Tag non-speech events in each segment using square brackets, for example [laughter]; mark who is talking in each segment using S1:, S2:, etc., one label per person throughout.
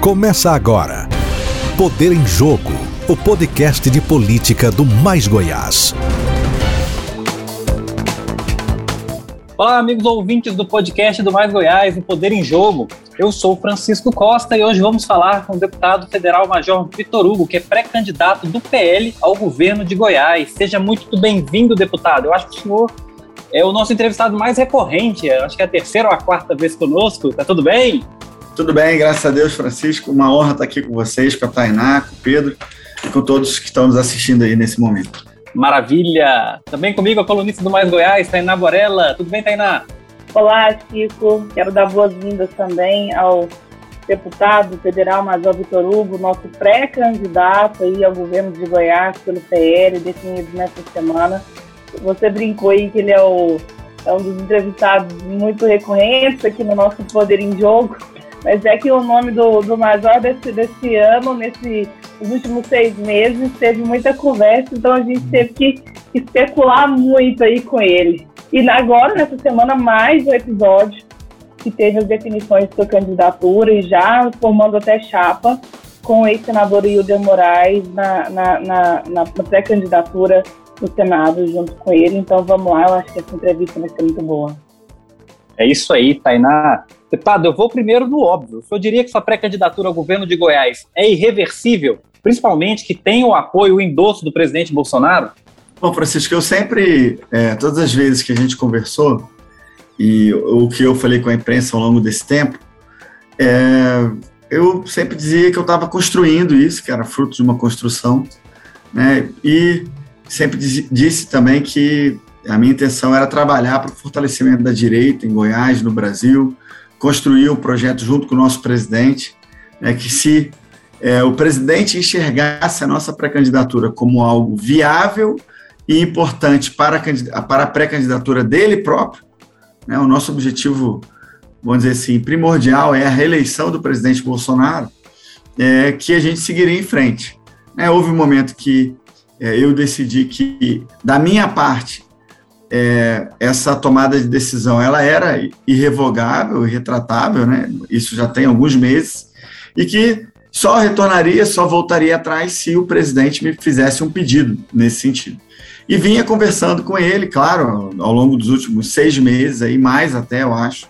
S1: Começa agora. Poder em Jogo, o podcast de política do Mais Goiás.
S2: Olá, amigos ouvintes do podcast do Mais Goiás, o Poder em Jogo. Eu sou Francisco Costa e hoje vamos falar com o deputado federal Major Vitor Hugo, que é pré-candidato do PL ao governo de Goiás. Seja muito bem-vindo, deputado. Eu acho que o senhor é o nosso entrevistado mais recorrente, acho que é a terceira ou a quarta vez conosco. Tá tudo bem?
S3: Tudo bem, graças a Deus, Francisco. Uma honra estar aqui com vocês, com a Tainá, com o Pedro e com todos que estão nos assistindo aí nesse momento.
S2: Maravilha! Também comigo a colunista do Mais Goiás, Tainá Borella. Tudo bem, Tainá?
S4: Olá, Chico. Quero dar boas-vindas também ao deputado federal Major Vitor Hugo, nosso pré-candidato aí ao governo de Goiás pelo PL, definido nessa semana. Você brincou aí que ele é, o, é um dos entrevistados muito recorrentes aqui no nosso Poder em Jogo. Mas é que o nome do, do Major desse, desse ano, nesses últimos seis meses, teve muita conversa, então a gente teve que especular muito aí com ele. E agora, nessa semana, mais um episódio que teve as definições de sua candidatura e já formando até chapa com o ex-senador Hilder Moraes na, na, na, na pré-candidatura no Senado junto com ele. Então vamos lá, eu acho que essa entrevista vai ser muito boa.
S2: É isso aí, Tainá. Deputado, eu vou primeiro no óbvio. Eu diria que sua pré-candidatura ao governo de Goiás é irreversível, principalmente que tem o apoio, o endosso do presidente Bolsonaro?
S3: Bom, Francisco, eu sempre, é, todas as vezes que a gente conversou, e o que eu falei com a imprensa ao longo desse tempo, é, eu sempre dizia que eu estava construindo isso, que era fruto de uma construção, né, e sempre disse também que a minha intenção era trabalhar para o fortalecimento da direita em Goiás, no Brasil, construir o projeto junto com o nosso presidente, né, que se é, o presidente enxergasse a nossa pré-candidatura como algo viável e importante para a, para a pré-candidatura dele próprio, né, o nosso objetivo, vamos dizer assim, primordial é a reeleição do presidente Bolsonaro, é, que a gente seguiria em frente. É, houve um momento que é, eu decidi que, da minha parte, é, essa tomada de decisão ela era irrevogável, irretratável, né? Isso já tem alguns meses e que só retornaria, só voltaria atrás se o presidente me fizesse um pedido nesse sentido. E vinha conversando com ele, claro, ao longo dos últimos seis meses, aí mais até, eu acho,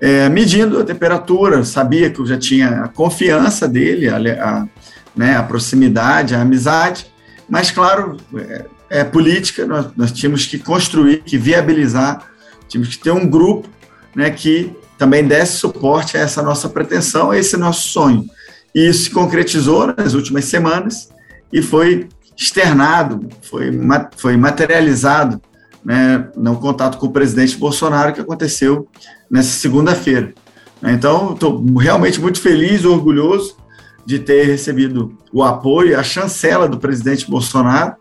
S3: é, medindo a temperatura, sabia que eu já tinha a confiança dele, a, a, né, a proximidade, a amizade, mas, claro, é, é, política, nós, nós tínhamos que construir, que viabilizar, tínhamos que ter um grupo né, que também desse suporte a essa nossa pretensão, a esse nosso sonho. E isso se concretizou nas últimas semanas e foi externado, foi, foi materializado né, no contato com o presidente Bolsonaro que aconteceu nessa segunda-feira. Então, estou realmente muito feliz orgulhoso de ter recebido o apoio, a chancela do presidente Bolsonaro,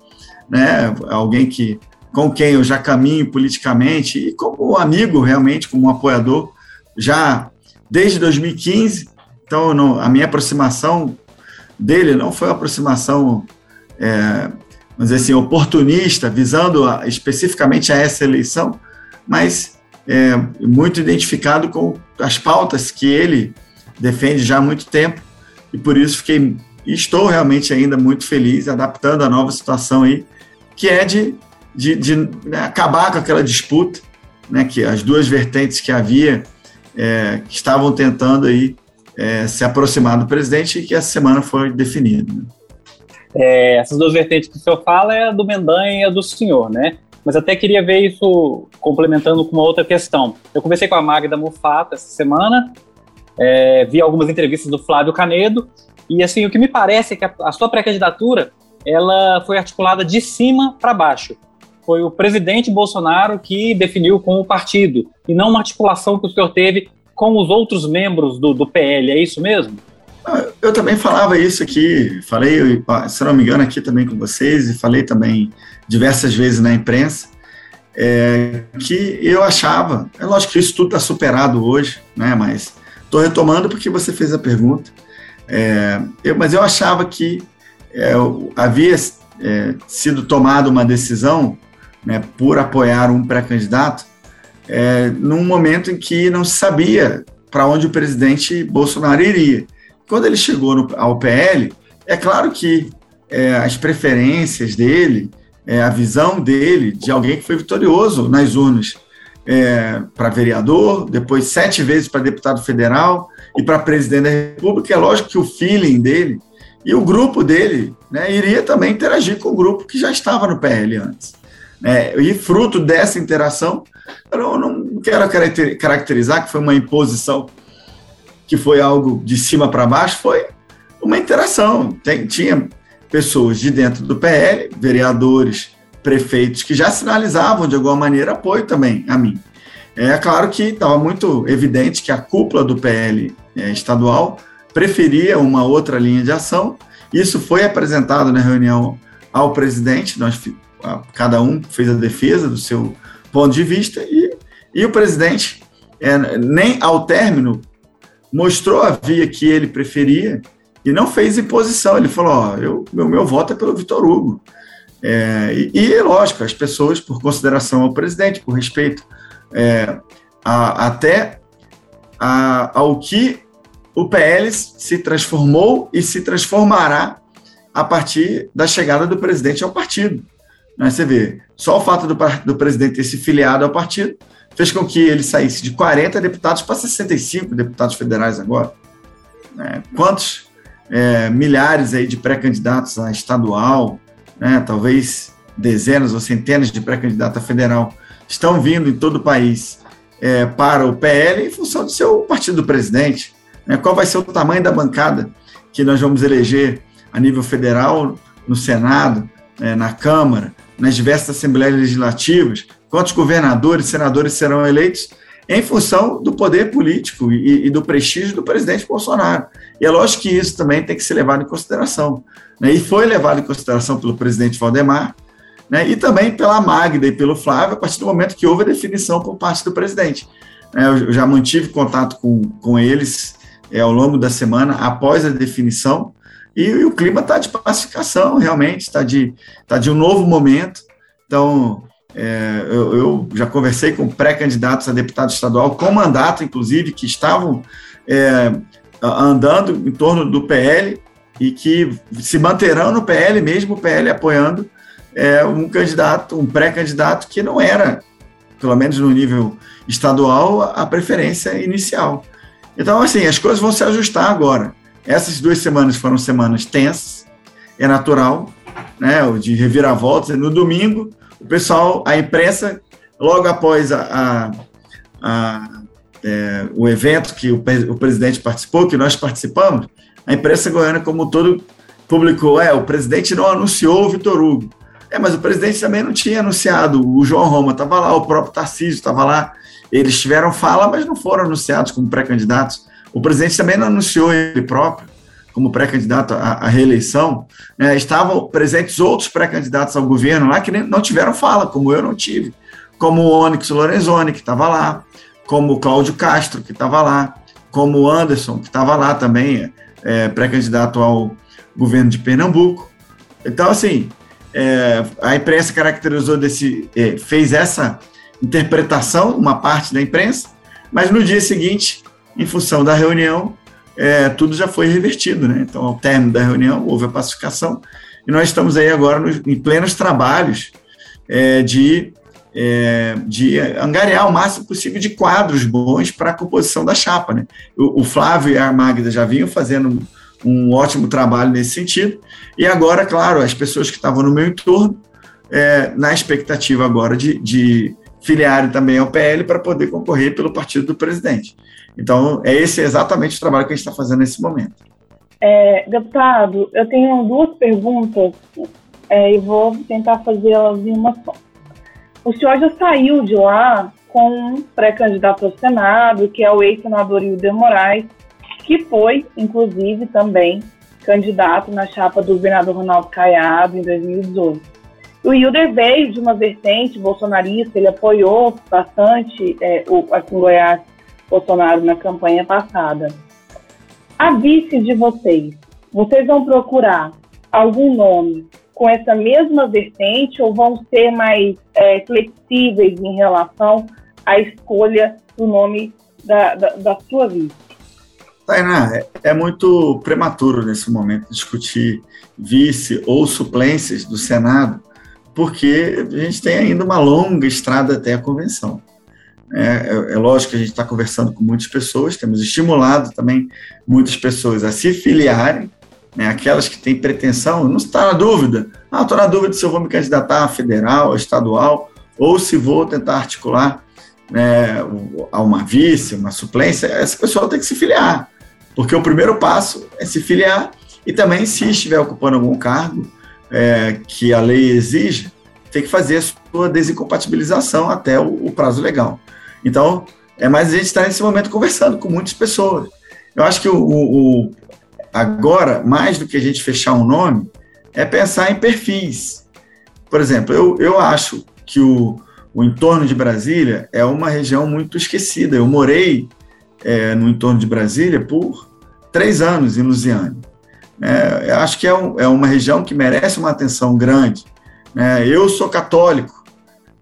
S3: né? Alguém que com quem eu já caminho politicamente e como amigo realmente, como apoiador, já desde 2015. Então, a minha aproximação dele não foi uma aproximação, é, assim, oportunista, visando a, especificamente a essa eleição, mas é, muito identificado com as pautas que ele defende já há muito tempo e por isso fiquei estou realmente ainda muito feliz adaptando a nova situação aí que é de, de, de né, acabar com aquela disputa, né, que as duas vertentes que havia é, que estavam tentando aí é, se aproximar do presidente e que essa semana foi definido. Né?
S2: É, essas duas vertentes que o senhor fala é a do Mendanha e a do senhor, né? Mas até queria ver isso complementando com uma outra questão. Eu conversei com a Magda Mufato essa semana, é, vi algumas entrevistas do Flávio Canedo, e assim, o que me parece é que a, a sua pré-candidatura ela foi articulada de cima para baixo. Foi o presidente Bolsonaro que definiu com o partido, e não uma articulação que o senhor teve com os outros membros do, do PL, é isso mesmo?
S3: Ah, eu também falava isso aqui, falei, se não me engano, aqui também com vocês, e falei também diversas vezes na imprensa, é, que eu achava, é lógico que isso tudo está superado hoje, né, mas estou retomando porque você fez a pergunta, é, eu, mas eu achava que é, havia é, sido tomada uma decisão né, por apoiar um pré-candidato é, num momento em que não se sabia para onde o presidente Bolsonaro iria. quando ele chegou no, ao PL, é claro que é, as preferências dele, é, a visão dele de alguém que foi vitorioso nas urnas é, para vereador, depois sete vezes para deputado federal e para presidente da República, é lógico que o feeling dele e o grupo dele né, iria também interagir com o grupo que já estava no PL antes. É, e fruto dessa interação, eu não quero caracterizar que foi uma imposição, que foi algo de cima para baixo, foi uma interação. Tem, tinha pessoas de dentro do PL, vereadores, prefeitos, que já sinalizavam de alguma maneira apoio também a mim. É claro que estava muito evidente que a cúpula do PL é, estadual preferia uma outra linha de ação. Isso foi apresentado na reunião ao presidente, nós, cada um fez a defesa do seu ponto de vista, e, e o presidente, é, nem ao término, mostrou a via que ele preferia, e não fez imposição. Ele falou: ó, eu, meu, meu voto é pelo Vitor Hugo. É, e, e, lógico, as pessoas, por consideração ao presidente, por respeito é, a, até a, ao que o PL se transformou e se transformará a partir da chegada do presidente ao partido. Né? Você vê, só o fato do, do presidente ter se filiado ao partido fez com que ele saísse de 40 deputados para 65 deputados federais agora. Né? Quantos é, milhares aí de pré-candidatos a estadual, né, talvez dezenas ou centenas de pré-candidatos a federal estão vindo em todo o país é, para o PL em função do seu partido do presidente. Né, qual vai ser o tamanho da bancada que nós vamos eleger a nível federal, no Senado, é, na Câmara, nas diversas assembleias legislativas, quantos governadores, senadores serão eleitos em função do poder político e, e, do prestígio do presidente Bolsonaro. E é lógico que isso também tem que ser levado em consideração. Né? E foi levado em consideração pelo presidente Valdemar, né? e também pela Magda e pelo Flávio, a partir do momento que houve a definição por parte do presidente. Né? Eu já mantive contato com, com eles é, ao longo da semana, após a definição, e, e o clima está de pacificação, realmente, está de, tá de um novo momento. Então, é, eu, eu, já conversei com pré-candidatos a deputado estadual, com mandato, inclusive, que estavam é, andando em torno do PL e que se manterão no PL, mesmo o PL apoiando é, um candidato, um pré-candidato que não era, pelo menos no nível estadual, a preferência inicial. Então, assim, as coisas vão se ajustar agora. Essas duas semanas foram semanas tensas, é natural, né, de reviravoltas. No domingo, o pessoal, a imprensa, logo após a, a, a é, o evento que o, o, presidente participou, que nós participamos, a imprensa goiana como todo publicou, é, o presidente não anunciou o Vitor Hugo. É, mas o presidente também não tinha anunciado, o João Roma estava lá, o próprio Tarcísio estava lá, eles tiveram fala, mas não foram anunciados como pré-candidatos. O presidente também não anunciou ele próprio como pré-candidato à, à, reeleição, né, estavam presentes outros pré-candidatos ao governo lá que nem, não tiveram fala, como eu não tive, como o Onyx Lorenzoni, que estava lá, como o Cláudio Castro, que estava lá, como o Anderson, que estava lá também, é, pré-candidato ao governo de Pernambuco. Então, assim, é, a imprensa caracterizou desse, é, fez essa interpretação, uma parte da imprensa, mas no dia seguinte, em função da reunião, é, tudo já foi revertido, né? Então, ao término da reunião, houve a pacificação e nós estamos aí agora nos, em plenos trabalhos é, de, é, de angariar o máximo possível de quadros bons para a composição da chapa, né? O, o, Flávio e a Magda já vinham fazendo um, ótimo trabalho nesse sentido e agora, claro, as pessoas que estavam no meu entorno, é, na expectativa agora de, de filiarem também ao PL para poder concorrer pelo partido do presidente. Então, é esse exatamente o trabalho que a gente está fazendo nesse momento.
S4: É, deputado, eu tenho duas perguntas é, e vou tentar fazê-las em uma só. O senhor já saiu de lá com um pré-candidato ao Senado, que é o ex-senador Hilder Moraes, que foi, inclusive, também candidato na chapa do governador Ronaldo Caiado em 2018. O Hilder veio de uma vertente bolsonarista, ele apoiou bastante é, o, aqui em Goiás Bolsonaro na campanha passada. A vice de vocês, vocês vão procurar algum nome com essa mesma vertente ou vão ser mais é, flexíveis em relação à escolha do nome da, da, da sua vice?
S3: Tainá, é, é muito prematuro nesse momento discutir vice ou suplências do Senado, porque a gente tem ainda uma longa estrada até a convenção. É, é, é lógico que a gente está conversando com muitas pessoas, temos estimulado também muitas pessoas a se filiarem, né, aquelas que têm pretensão, não está na dúvida, ah, estou na dúvida se eu vou me candidatar a federal, a estadual, ou se vou tentar articular né, a uma vice, uma suplência, essa pessoa tem que se filiar. Porque o primeiro passo é se filiar e também, se estiver ocupando algum cargo é, que a lei exige, tem que fazer a sua desincompatibilização até o, o prazo legal. Então, é mais a gente estar nesse momento conversando com muitas pessoas. Eu acho que o, o, agora, mais do que a gente fechar um nome, é pensar em perfis. Por exemplo, eu, eu acho que o, o entorno de Brasília é uma região muito esquecida. Eu morei é, no entorno de Brasília por três anos em Lusiane. É, acho que é, um, é, uma região que merece uma atenção grande. Né? Eu sou católico,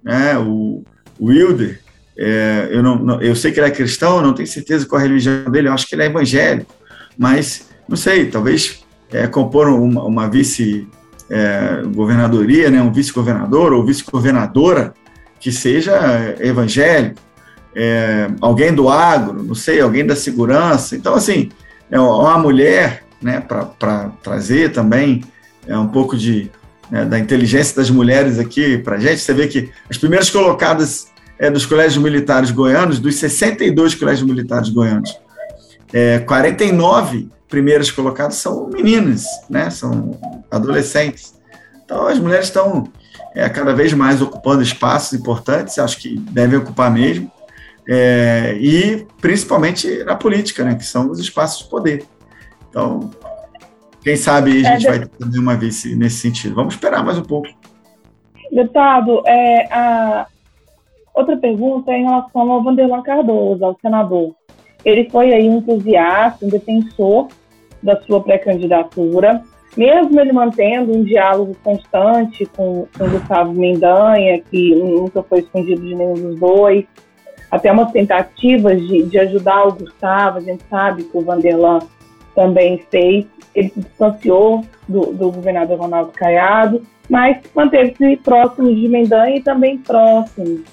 S3: né? o, o Wilder, é, eu, não, não, eu sei que ele é cristão, não tenho certeza qual a religião dele, eu acho que ele é evangélico, mas não sei, talvez é, compor uma, uma vice-governadoria, é, né? um vice-governador ou vice-governadora que seja evangélico, é, alguém do agro, não sei, alguém da segurança. Então, assim, uma mulher, né, para trazer também é um pouco de né, da inteligência das mulheres aqui para a gente. Você vê que as primeiras colocadas é, dos colégios militares goianos, dos 62 colégios militares goianos, é, 49 primeiras colocadas são meninas, né, são adolescentes. Então, as mulheres estão é, cada vez mais ocupando espaços importantes, acho que devem ocupar mesmo, é, e principalmente na política, né, que são os espaços de poder. Então, quem sabe a gente é, vai ter uma vice nesse sentido. Vamos esperar mais um pouco.
S4: Deputado, é, a outra pergunta é em relação ao Vanderlan Cardoso, ao senador. Ele foi aí um entusiasta, um defensor da sua pré-candidatura mesmo ele mantendo um diálogo constante com, com o Gustavo Mendanha, que nunca foi escondido de nenhum dos dois, até umas tentativas de, de ajudar o Gustavo, a gente sabe que o Vanderlan também fez, ele se distanciou do, do governador Ronaldo Caiado, mas manteve-se próximo de Mendanha e também próximo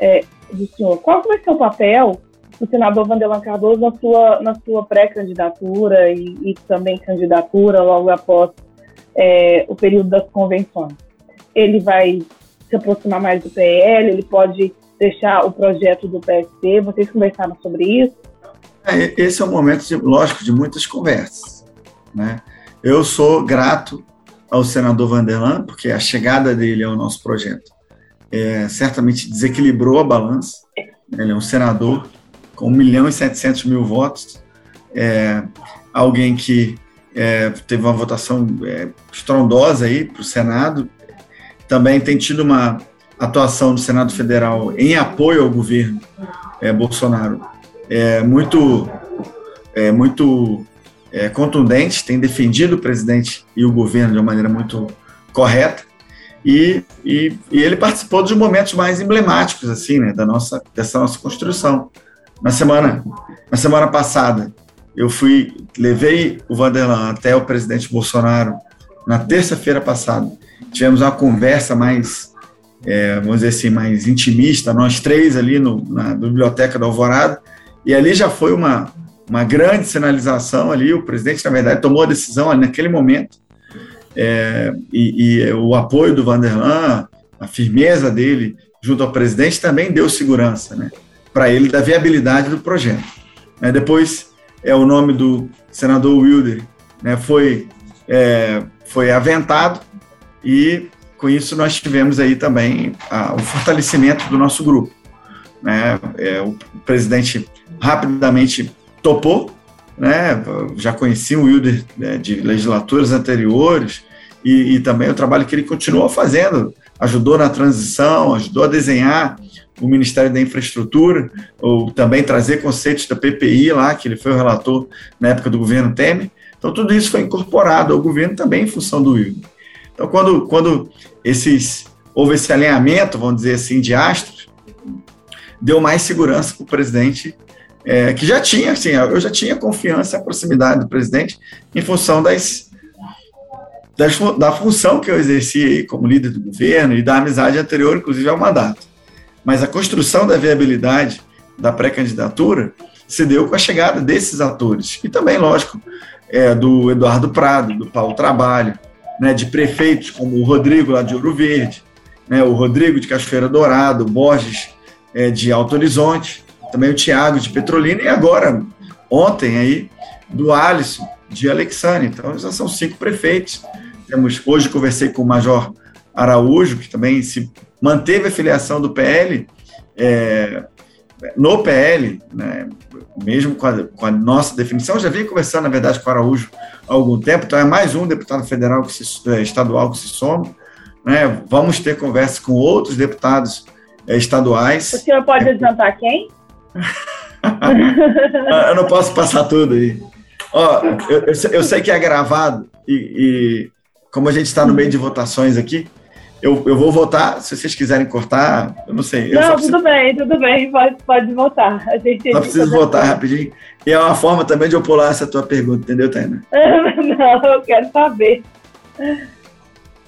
S4: é, do senhor. Qual vai ser o papel o senador Vanderlan Cardoso na sua, na sua pré-candidatura e, e, também candidatura logo após é, o período das convenções. Ele vai se aproximar mais do PL, ele pode deixar o projeto do PSP, vocês conversaram sobre isso?
S3: É, esse é um momento, de, lógico, de muitas conversas. Né? Eu sou grato ao senador Vanderlan, porque a chegada dele ao nosso projeto é, certamente desequilibrou a balança. Ele é um senador com 1 milhão e 700 mil votos, é, alguém que é, teve uma votação é, estrondosa aí para o Senado, também tem tido uma atuação do Senado Federal em apoio ao governo é, Bolsonaro é, muito, é, muito é, contundente, tem defendido o presidente e o governo de uma maneira muito correta, e, e, e ele participou dos momentos mais emblemáticos assim, né, da nossa, dessa nossa construção. Na semana, na semana passada, eu fui, levei o Vanderlan até o presidente Bolsonaro na terça-feira passada. Tivemos uma conversa mais, é, vamos dizer assim, mais intimista, nós três ali no, na biblioteca da Alvorada, e ali já foi uma, uma grande sinalização ali. O presidente, na verdade, tomou a decisão naquele momento, é, e, e, o apoio do Vanderlan, a firmeza dele junto ao presidente também deu segurança, né? para ele da viabilidade do projeto. Né? Depois, é o nome do senador Wilder né, foi, é, foi aventado e com isso nós tivemos aí também a, o fortalecimento do nosso grupo. Né? É, o presidente rapidamente topou, né? já conheci o Wilder né, de legislaturas anteriores e, e também o trabalho que ele continuou fazendo, ajudou na transição, ajudou a desenhar o Ministério da Infraestrutura, ou também trazer conceitos da PPI lá, que ele foi o relator na época do governo Temer. Então, tudo isso foi incorporado ao governo também em função do Wilder. Então, quando, quando esses, houve esse alinhamento, vamos dizer assim, de astros, deu mais segurança para o presidente é, que já tinha, assim, eu já tinha confiança e proximidade do presidente em função das, das, da função que eu exerci como líder do governo e da amizade anterior, inclusive ao mandato. Mas a construção da viabilidade da pré-candidatura se deu com a chegada desses atores. E também, lógico, é, do Eduardo Prado, do Paulo Trabalho, né, de prefeitos como o Rodrigo lá de Ouro Verde, né, o Rodrigo de Cachoeira Dourado, Borges é, de Alto Horizonte, também o Tiago de Petrolina e agora, ontem aí, do Alisson de Alexandre. Então, já são cinco prefeitos. Temos, hoje conversei com o Major Araújo, que também se manteve a filiação do PL, é, no PL, né, mesmo com a, com a, nossa definição, já vinha conversando, na verdade, com o Araújo há algum tempo, então é mais um deputado federal que se, é, estadual que se soma. Né, vamos ter conversa com outros deputados é, estaduais.
S4: O senhor pode adiantar quem?
S3: Eu não posso passar tudo aí. Ó, eu, eu, eu sei que é gravado e, e como a gente está no meio de votações aqui, eu, eu vou votar, se vocês quiserem cortar, eu não sei.
S4: não, preciso... tudo bem, tudo bem, pode, pode votar. A gente
S3: só preciso votar rapidinho. E é uma forma também de eu pular essa tua pergunta, entendeu, Taina? [laughs]
S4: não, eu quero saber.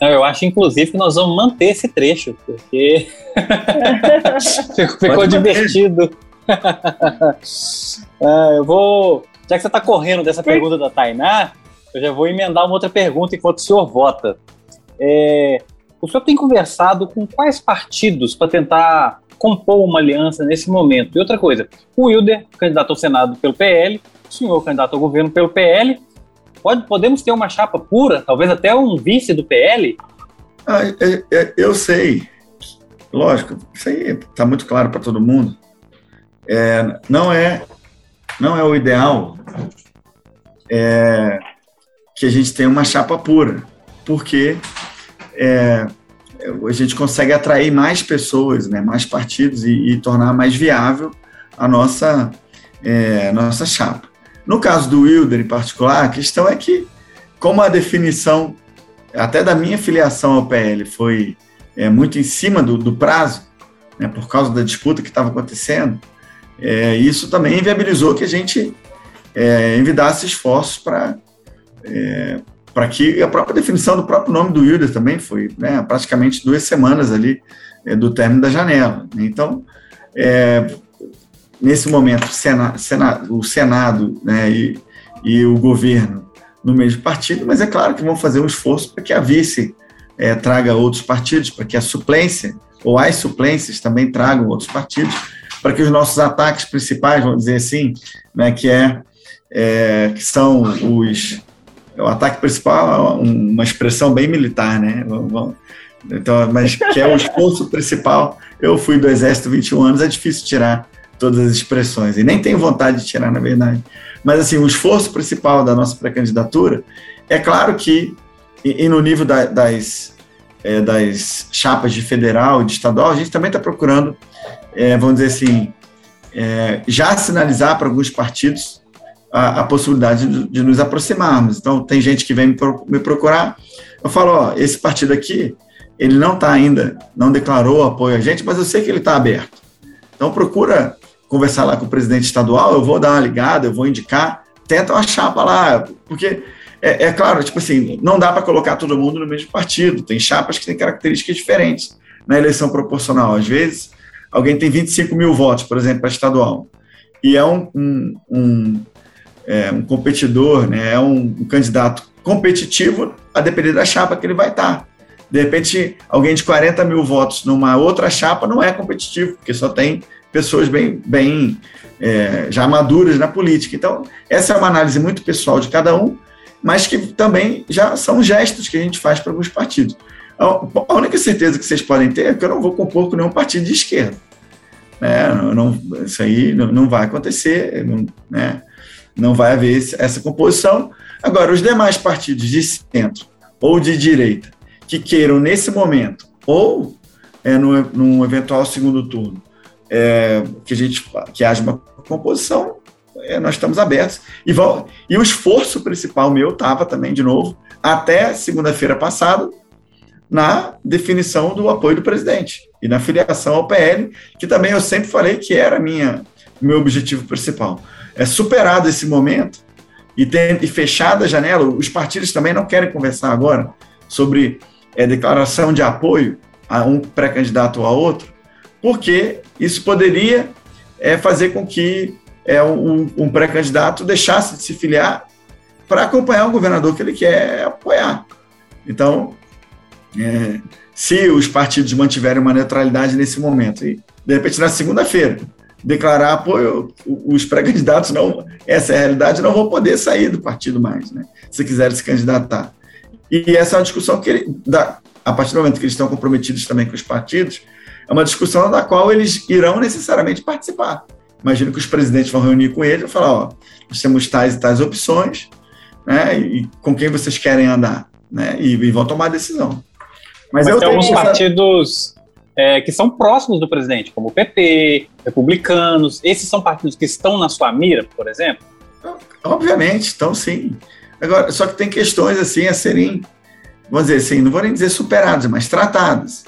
S2: Eu acho, inclusive, que nós vamos manter esse trecho, porque [laughs] [laughs] ficou, ficou divertido. [laughs] é, eu vou. Já que você está correndo dessa pergunta da Tainá, eu já vou emendar uma outra pergunta enquanto o senhor vota. É, o senhor tem conversado com quais partidos para tentar compor uma aliança nesse momento? E outra coisa, o Wilder, candidato ao Senado pelo PL, o senhor, candidato ao governo pelo PL, pode, podemos ter uma chapa pura, talvez até um vice do PL?
S3: Ah, é, é, eu sei, lógico, isso aí está muito claro para todo mundo. É, não é não é o ideal é, que a gente tenha uma chapa pura, porque é, a gente consegue atrair mais pessoas, né, mais partidos e, e tornar mais viável a nossa, é, nossa chapa. No caso do Wilder, em particular, a questão é que, como a definição, até da minha filiação ao PL, foi é, muito em cima do, do prazo, né, por causa da disputa que estava acontecendo, é, isso também inviabilizou que a gente é, envidasse esforços para é, para que a própria definição do próprio nome do Wilder também foi né, praticamente duas semanas ali é, do término da janela. Então, é, nesse momento, Sena, Sena, o Senado né, e, e, o governo no mesmo partido, mas é claro que vão fazer um esforço para que a vice é, traga outros partidos, para que a suplência ou as suplências também tragam outros partidos, para que os nossos ataques principais, vamos dizer assim, né, que é, é que são os o ataque principal é uma expressão bem militar, né? Então, mas que é o esforço principal. Eu fui do Exército 21 anos, é difícil tirar todas as expressões, e nem tenho vontade de tirar, na verdade. Mas, assim, o esforço principal da nossa pré-candidatura é claro que, e, e no nível da, das, é, das chapas de federal e de estadual, a gente também está procurando, é, vamos dizer assim, é, já sinalizar para alguns partidos a, a possibilidade de, de, nos aproximarmos. Então, tem gente que vem me, procurar, eu falo, ó, esse partido aqui, ele não está ainda, não declarou apoio a gente, mas eu sei que ele está aberto. Então, procura conversar lá com o presidente estadual, eu vou dar uma ligada, eu vou indicar, tenta uma chapa lá, porque é, é claro, tipo assim, não dá para colocar todo mundo no mesmo partido, tem chapas que têm características diferentes na eleição proporcional. Às vezes, alguém tem 25 mil votos, por exemplo, para estadual, e é um, um, um é, um competidor, né, é um, um, candidato competitivo, a depender da chapa que ele vai estar. De repente, alguém de 40 mil votos numa outra chapa não é competitivo, porque só tem pessoas bem, bem é, já maduras na política. Então, essa é uma análise muito pessoal de cada um, mas que também já são gestos que a gente faz para alguns partidos. A única certeza que vocês podem ter é que eu não vou compor com nenhum partido de esquerda. Né? Não, isso aí não, não vai acontecer. Não, né? não vai haver essa composição. Agora, os demais partidos de centro ou de direita que queiram, nesse momento, ou é, no, num eventual segundo turno, é, que a gente que haja uma composição, é, nós estamos abertos. E, e o esforço principal meu estava também, de novo, até segunda-feira passada, na definição do apoio do presidente e na filiação ao PL, que também eu sempre falei que era minha meu objetivo principal. É superado esse momento e, ter, e fechada a janela, os partidos também não querem conversar agora sobre é, declaração de apoio a um pré-candidato ou a outro, porque isso poderia é, fazer com que é, um, um pré-candidato deixasse de se filiar para acompanhar o governador que ele quer apoiar. Então, é, se os partidos mantiverem uma neutralidade nesse momento e, de repente, na segunda-feira, declarar apoio, os pré-candidatos não, essa é a realidade, não vão poder sair do partido mais, né? Se quiserem se candidatar. E essa é uma discussão que, ele, a partir do momento que eles estão comprometidos também com os partidos, é uma discussão da qual eles irão necessariamente participar. Imagino que os presidentes vão reunir com eles e falar: ó, nós temos tais e tais opções, né? E com quem vocês querem andar, né? E, e vão tomar a decisão.
S2: Mas, Mas tem alguns essa... partidos é, que são próximos do presidente, como o PT, republicanos. Esses são partidos que estão na sua mira, por exemplo?
S3: Obviamente, estão sim. Agora, só que tem questões assim a serem, vamos dizer assim, não vou nem dizer superadas, mas tratadas.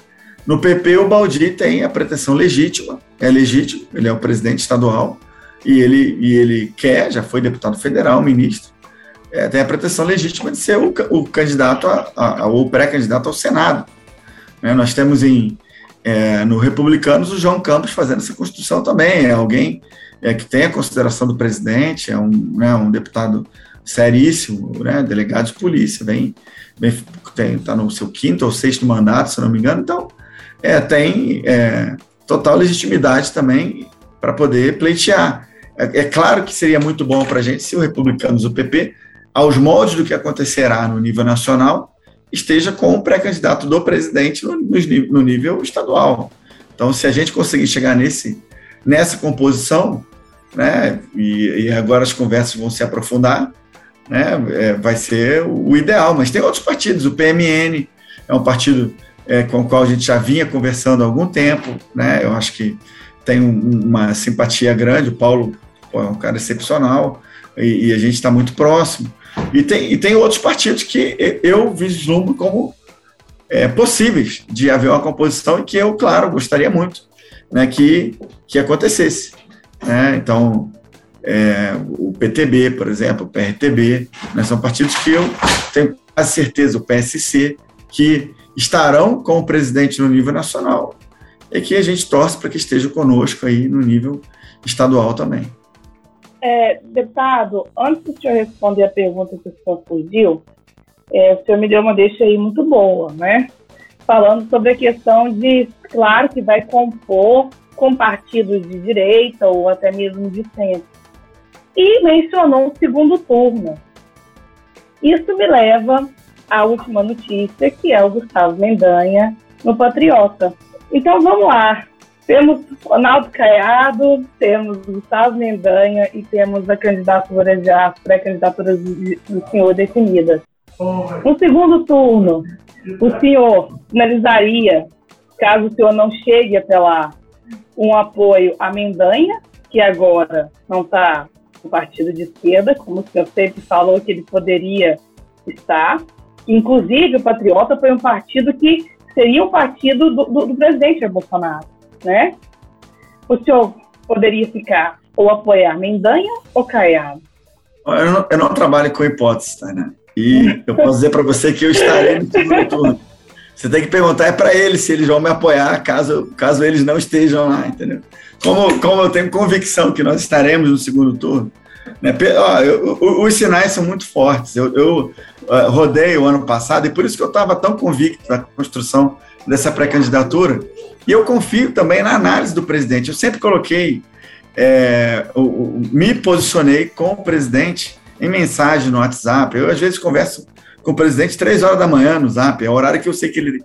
S3: No PP, o Baldi tem a pretensão legítima, é legítimo, ele é o presidente estadual e ele, e ele quer, já foi deputado federal, ministro, é, tem a pretensão legítima de ser o, o candidato, a, a, o pré-candidato ao Senado. Né? Nós temos em, é, no Republicanos o João Campos fazendo essa construção também, é alguém é, que tem a consideração do presidente, é um, né, um deputado seríssimo, né, delegado de polícia, vem, está no seu quinto ou sexto mandato, se não me engano, então é, tem é, total legitimidade também para poder pleitear. É, é, claro que seria muito bom para a gente se o Republicanos o PP, aos moldes do que acontecerá no nível nacional, esteja com o pré-candidato do presidente no, no, nível estadual. Então, se a gente conseguir chegar nesse, nessa composição, né, e, e agora as conversas vão se aprofundar, né, é, vai ser o ideal. Mas tem outros partidos, o PMN é um partido é, com o qual a gente já vinha conversando há algum tempo, né? Eu acho que tem um, uma simpatia grande. O Paulo pô, é um cara excepcional e, e a gente está muito próximo. E tem, e tem outros partidos que eu vislumbro como é, possíveis de haver uma composição e que eu, claro, gostaria muito né, que, que acontecesse. Né? Então, é, o PTB, por exemplo, o PRTB, né, são partidos que eu tenho quase certeza, o PSC, que estarão com o presidente no nível nacional e que a gente torce para que esteja conosco aí no nível estadual também.
S4: É, deputado, antes do senhor responder a pergunta que o senhor fugiu, é, o senhor me deu uma deixa aí muito boa, né? Falando sobre a questão de, claro, que vai compor com partidos de direita ou até mesmo de centro. E mencionou o segundo turno. Isso me leva a última notícia, que é o Gustavo Mendanha no Patriota. Então vamos lá. Temos Ronaldo Caiado, temos Gustavo Mendanha e temos a candidatura já, pré-candidatura do senhor definida. No segundo turno, o senhor finalizaria, caso o senhor não chegue até lá, um apoio à Mendanha, que agora não está no partido de esquerda, como o senhor sempre falou que ele poderia estar, Inclusive, o Patriota foi um partido que seria o partido do, do, do presidente Bolsonaro, né? O senhor poderia ficar ou apoiar Mendanha ou Caiado?
S3: Eu não, eu não trabalho com hipóteses, né? E eu posso dizer para você que eu estarei no segundo turno. Você tem que perguntar é para eles se eles vão me apoiar caso, caso eles não estejam lá, entendeu? Como, como eu tenho convicção que nós estaremos no segundo turno, né? Ó, eu, os sinais são muito fortes. Eu, eu uh, rodei o ano passado e por isso que eu estava tão convicto da construção dessa pré-candidatura. E eu confio também na análise do presidente. Eu sempre coloquei, é, me posicionei com o presidente em mensagem no WhatsApp. Eu, às vezes, converso com o presidente três horas da manhã no Zap. É o horário que eu sei que ele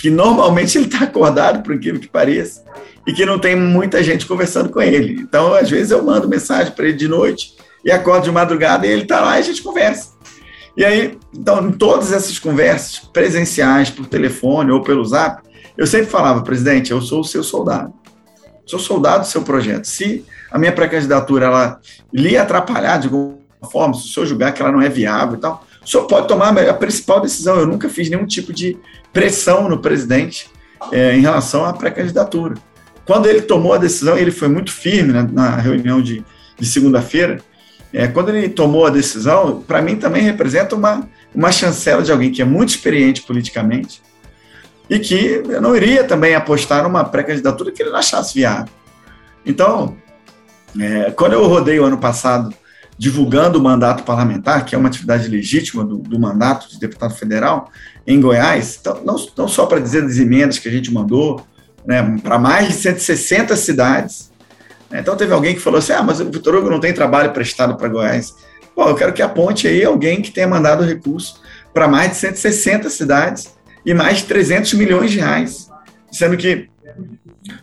S3: que normalmente ele está acordado, por incrível que pareça, e que não tem muita gente conversando com ele. Então, às vezes, eu mando mensagem para ele de noite e acordo de madrugada e ele está lá e a gente conversa. E aí, então, em todas essas conversas presenciais, por telefone ou pelo zap, eu sempre falava, presidente, eu sou o seu soldado. Sou soldado do seu projeto. Se a minha pré-candidatura ela lhe atrapalhar de alguma forma, se o senhor julgar que ela não é viável e tal, o senhor pode tomar a principal decisão. Eu nunca fiz nenhum tipo de pressão no presidente é, em relação à pré-candidatura. quando ele tomou a decisão, ele foi muito firme na, na reunião de, de segunda-feira, é, quando ele tomou a decisão, para mim também representa uma, uma chancela de alguém que é muito experiente politicamente e que não iria também apostar numa pré-candidatura que ele não achasse viável. Então, é, quando eu rodei o ano passado divulgando o mandato parlamentar, que é uma atividade legítima do, do mandato de deputado federal em Goiás, então, não, não só para dizer das emendas que a gente mandou, né, para mais de 160 cidades. Então teve alguém que falou assim: ah, mas o Vitor Hugo não tem trabalho prestado para Goiás. Pô, eu quero que aponte aí alguém que tenha mandado recurso para mais de 160 cidades e mais de 300 milhões de reais, sendo que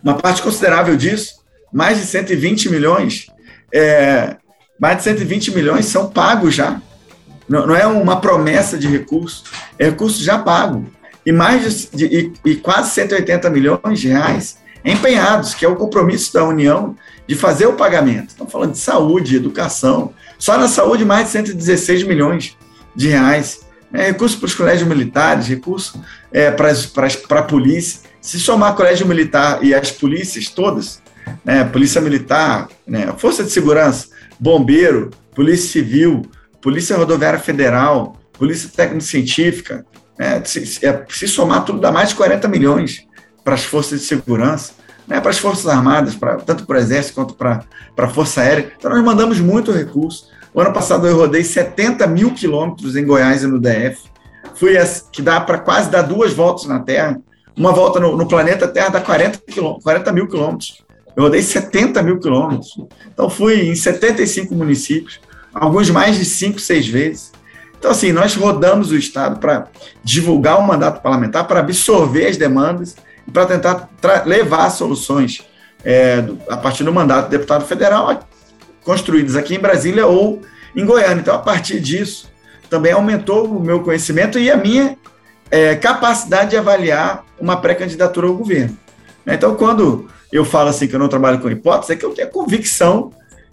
S3: uma parte considerável disso, mais de 120 milhões, é, mais de 120 milhões são pagos já. Não, não é uma promessa de recurso, é recurso já pago e mais de, de e, e quase 180 milhões de reais empenhados, que é o compromisso da União de fazer o pagamento. Estamos falando de saúde, educação. Só na saúde, mais de 116 milhões de reais. É, recurso para os colégios militares, recurso é, para, para a polícia. Se somar colégio militar e as polícias todas, né, Polícia Militar, né, Força de Segurança, Bombeiro, Polícia Civil, Polícia Rodoviária Federal, Polícia Técnico-Científica, né, se, é, se, somar tudo, dá mais de 40 milhões para as forças de segurança, né, para as Forças Armadas, tanto para o Exército quanto para a Força Aérea. Então, nós mandamos muito recurso. O ano passado eu rodei 70 mil quilômetros em Goiás e no DF. Fui que dá para quase dar duas voltas na Terra. Uma volta no, no planeta Terra dá 40, 40 mil quilômetros. Eu rodei 70 mil quilômetros. Então, fui em 75 municípios, alguns mais de 5, 6 vezes. Então, assim, nós rodamos o Estado para divulgar o mandato parlamentar, para absorver as demandas e para tentar levar soluções é, a partir do mandato do deputado federal construídas aqui em Brasília ou em Goiânia. Então, a partir disso, também aumentou o meu conhecimento e a minha é, capacidade de avaliar uma pré-candidatura ao governo. Então, quando eu falo assim que eu não trabalho com hipótese, é que eu tenho convicção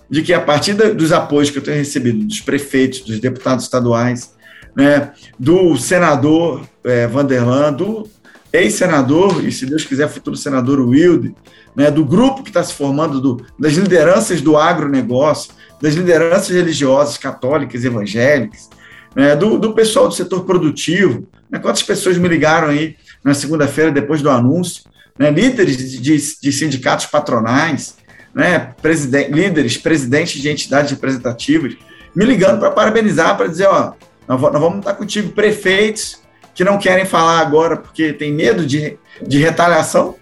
S3: de que a partir dos apoios que eu tenho recebido dos prefeitos, dos deputados estaduais, né, do senador é, Vanderlan, do ex-senador, e se Deus quiser, futuro senador Wilde, né, do grupo que está se formando, do, das lideranças do agronegócio, das lideranças religiosas, católicas, evangélicas, né, do, do, pessoal do setor produtivo. Né, quantas pessoas me ligaram aí na segunda-feira, depois do anúncio, né, líderes de, de, sindicatos patronais, né, líderes, presidentes de entidades representativas, me ligando para parabenizar, para dizer, ó, nós, vamos estar contigo, prefeitos que não querem falar agora porque tem medo de, de retaliação,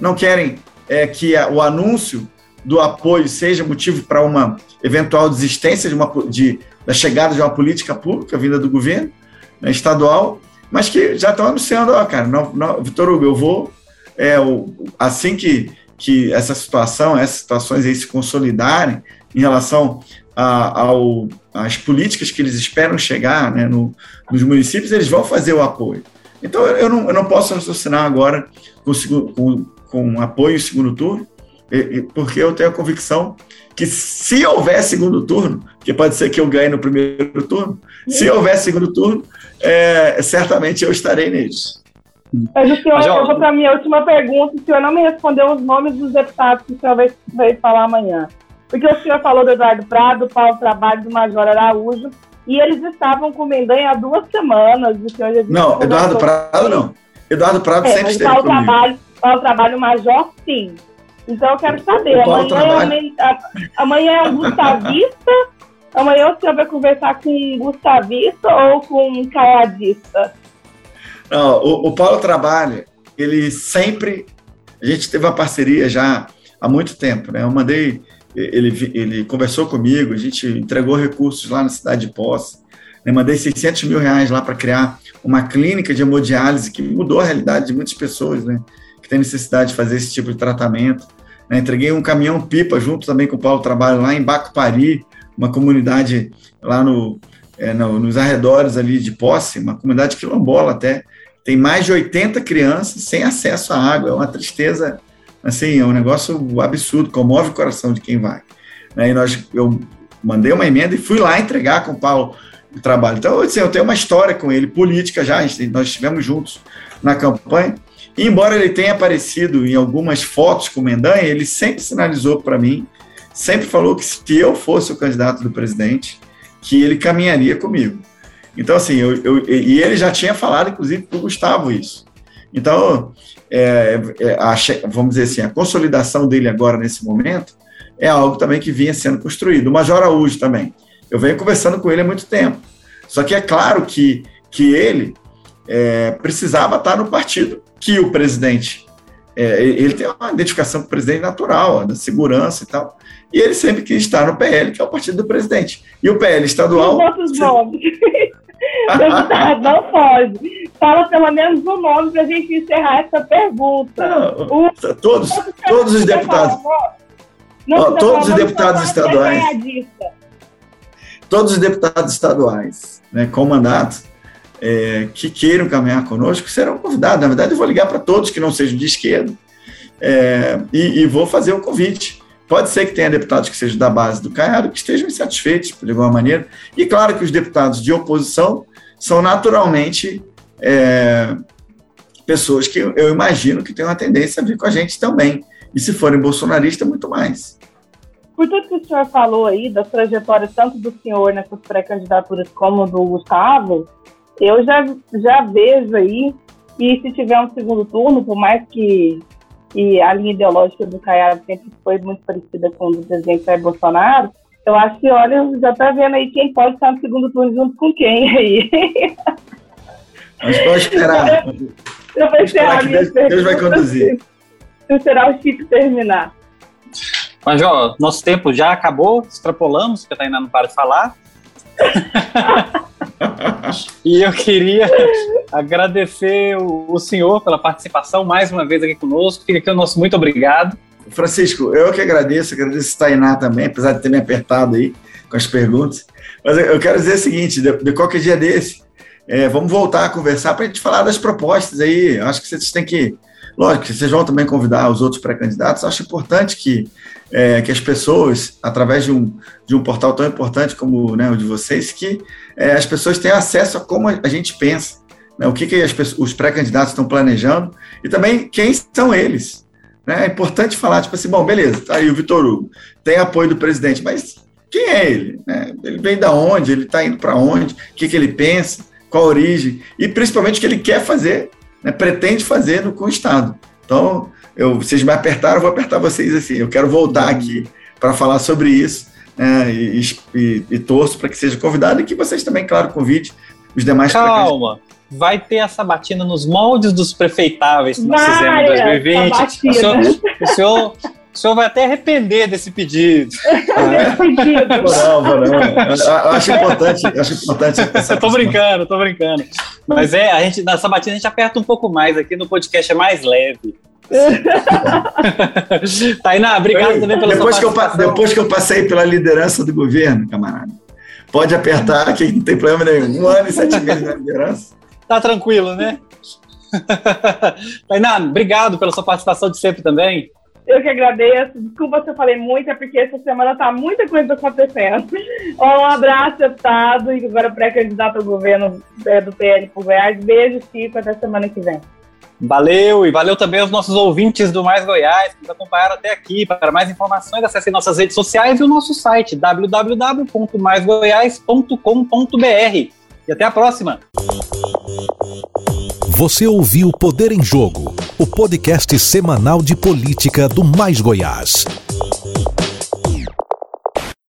S3: não querem é, que a, o anúncio do apoio seja motivo para uma eventual desistência de uma, de, da chegada de uma política pública vinda do governo né, estadual, mas que já estão anunciando, ó, cara, Vitor Hugo, eu vou, é, o, assim que que essa situação, essas situações aí se consolidarem em relação a, ao, às políticas que eles esperam chegar né, no, nos municípios, eles vão fazer o apoio. Então, eu não, eu não posso raciocinar agora com, com, com apoio em segundo turno, porque eu tenho a convicção que se houver segundo turno, que pode ser que eu ganhe no primeiro turno, se houver segundo turno, é, certamente eu estarei neles.
S4: Mas o senhor, Mas, eu vou para a minha última pergunta, o senhor não me respondeu os nomes dos deputados que o senhor vai, vai falar amanhã. Porque o senhor falou do Eduardo Prado, do Paulo Trabalho, do Major Araújo, e eles estavam com Mendanha há duas semanas. O senhor já
S3: disse não, Eduardo Prado não. Eduardo Prado é, sempre esteve
S4: Paulo comigo. Trabalho, Paulo Trabalho, Major, sim. Então eu quero saber, amanhã, trabalho... é, amanhã é um gustavista, amanhã o senhor vai conversar com um gustavista ou com um caiadista?
S3: Não, o, o Paulo trabalha, ele sempre. A gente teve uma parceria já há muito tempo, né? Eu mandei, ele, ele conversou comigo, a gente entregou recursos lá na cidade de Posse, né? mandei 600 mil reais lá para criar uma clínica de hemodiálise que mudou a realidade de muitas pessoas, né? Que tem necessidade de fazer esse tipo de tratamento. Né? Entreguei um caminhão pipa junto também com o Paulo Trabalho lá em Bacupari, uma comunidade lá no, é, no, nos arredores ali de Posse, uma comunidade quilombola até, tem mais de 80 crianças sem acesso à água. É uma tristeza, assim, é um negócio absurdo, comove o coração de quem vai. Né? E nós, eu mandei uma emenda e fui lá entregar com o Paulo o trabalho. Então, assim, eu tenho uma história com ele, política já, nós estivemos juntos na campanha, E embora ele tenha aparecido em algumas fotos com o Mendanha, ele sempre sinalizou para mim, sempre falou que se eu fosse o candidato do presidente, que ele caminharia comigo. Então, assim, eu, eu, e ele já tinha falado, inclusive, para o Gustavo isso. Então, é, é, a, vamos dizer assim, a consolidação dele agora, nesse momento, é algo também que vinha sendo construído. O Major Araújo também. Eu venho conversando com ele há muito tempo. Só que é claro que, que ele é, precisava estar no partido que o presidente. É, ele tem uma identificação com o presidente natural, da segurança e tal. E ele sempre quis estar no PL, que é o partido do presidente. E o PL estadual.
S4: Nomes. Deputado, [laughs] não pode. Fala pelo menos o nome para a gente encerrar essa pergunta. Não,
S3: o, todos, todos os deputados. Não, todos os deputados estaduais. Todos os deputados estaduais né, com mandato é, que queiram caminhar conosco serão convidados. Na verdade, eu vou ligar para todos que não sejam de esquerda é, e, e, vou fazer o um convite. Pode ser que tenha deputados que sejam da base do Caiado que estejam insatisfeitos, de alguma maneira. E claro que os deputados de oposição são naturalmente é, pessoas que eu imagino que têm uma tendência a vir com a gente também. E se forem bolsonaristas, muito mais.
S4: Por tudo que o senhor falou aí, das trajetórias tanto do senhor nessas pré-candidaturas como do Gustavo, eu já, já vejo aí que se tiver um segundo turno, por mais que, que a linha ideológica do Caiado sempre foi muito parecida com o do presidente Jair Bolsonaro, eu acho que, olha, já está vendo aí quem pode estar no segundo turno junto com quem aí.
S3: Mas pode esperar.
S4: Eu vou a minha
S3: Deus, Deus vai conduzir.
S4: Será o Chico terminar.
S2: Mas, ó, nosso tempo já acabou, extrapolamos, porque a Tainá não para de falar. E eu queria agradecer o, senhor pela participação mais uma vez aqui conosco. Fica aqui o nosso muito obrigado.
S3: Francisco, eu que agradeço, agradeço a Tainá também, apesar de ter me apertado aí com as perguntas. Mas eu quero dizer o seguinte: de, de qualquer dia desse, é, vamos voltar a conversar para a gente falar das propostas aí. Eu acho que vocês têm que. Lógico, vocês vão também convidar os outros pré-candidatos. Acho importante que, é, que as pessoas, através de um, de um portal tão importante como né, o de vocês, que é, as pessoas tenham acesso a como a gente pensa, né, o que, que as, os pré-candidatos estão planejando e também quem são eles. Né? É importante falar, tipo assim, bom, beleza, tá aí o Vitor Hugo, tem apoio do presidente, mas quem é ele? Né? Ele vem da onde? Ele está indo para onde? O que, que ele pensa? Qual a origem? E principalmente o que ele quer fazer, né? pretende fazer no, com o Estado. Então, eu, vocês me apertaram, eu vou apertar vocês assim. Eu quero voltar aqui para falar sobre isso né? e, e, e torço para que seja convidado e que vocês também, claro, convide os demais.
S2: Calma vai ter a sabatina nos moldes dos prefeitáveis que nós fizemos em 2020. O senhor, o senhor, o senhor vai até arrepender desse pedido.
S3: Ah, é? Não, não. Acho importante, acho importante.
S2: Eu tô brincando, tô brincando. Mas é, a gente, na sabatina a gente aperta um pouco mais, aqui no podcast é mais leve. [laughs] Tainá, obrigado também pela
S3: depois que eu Depois que eu passei pela liderança do governo, camarada, pode apertar que não tem problema nenhum. Um ano e sete meses na liderança
S2: tá tranquilo, né? [laughs] Tainá, obrigado pela sua participação de sempre também.
S4: Eu que agradeço. Desculpa se eu falei muito, é porque essa semana tá muita coisa acontecendo. Um abraço, deputado, e agora pré-candidato ao governo é, do PL por Goiás. Beijo, Chico, até semana que vem.
S2: Valeu, e valeu também aos nossos ouvintes do Mais Goiás que nos acompanharam até aqui. Para mais informações, acesse nossas redes sociais e o nosso site www.maisgoiás.com.br. E até a próxima!
S1: Você ouviu Poder em Jogo, o podcast semanal de política do Mais Goiás.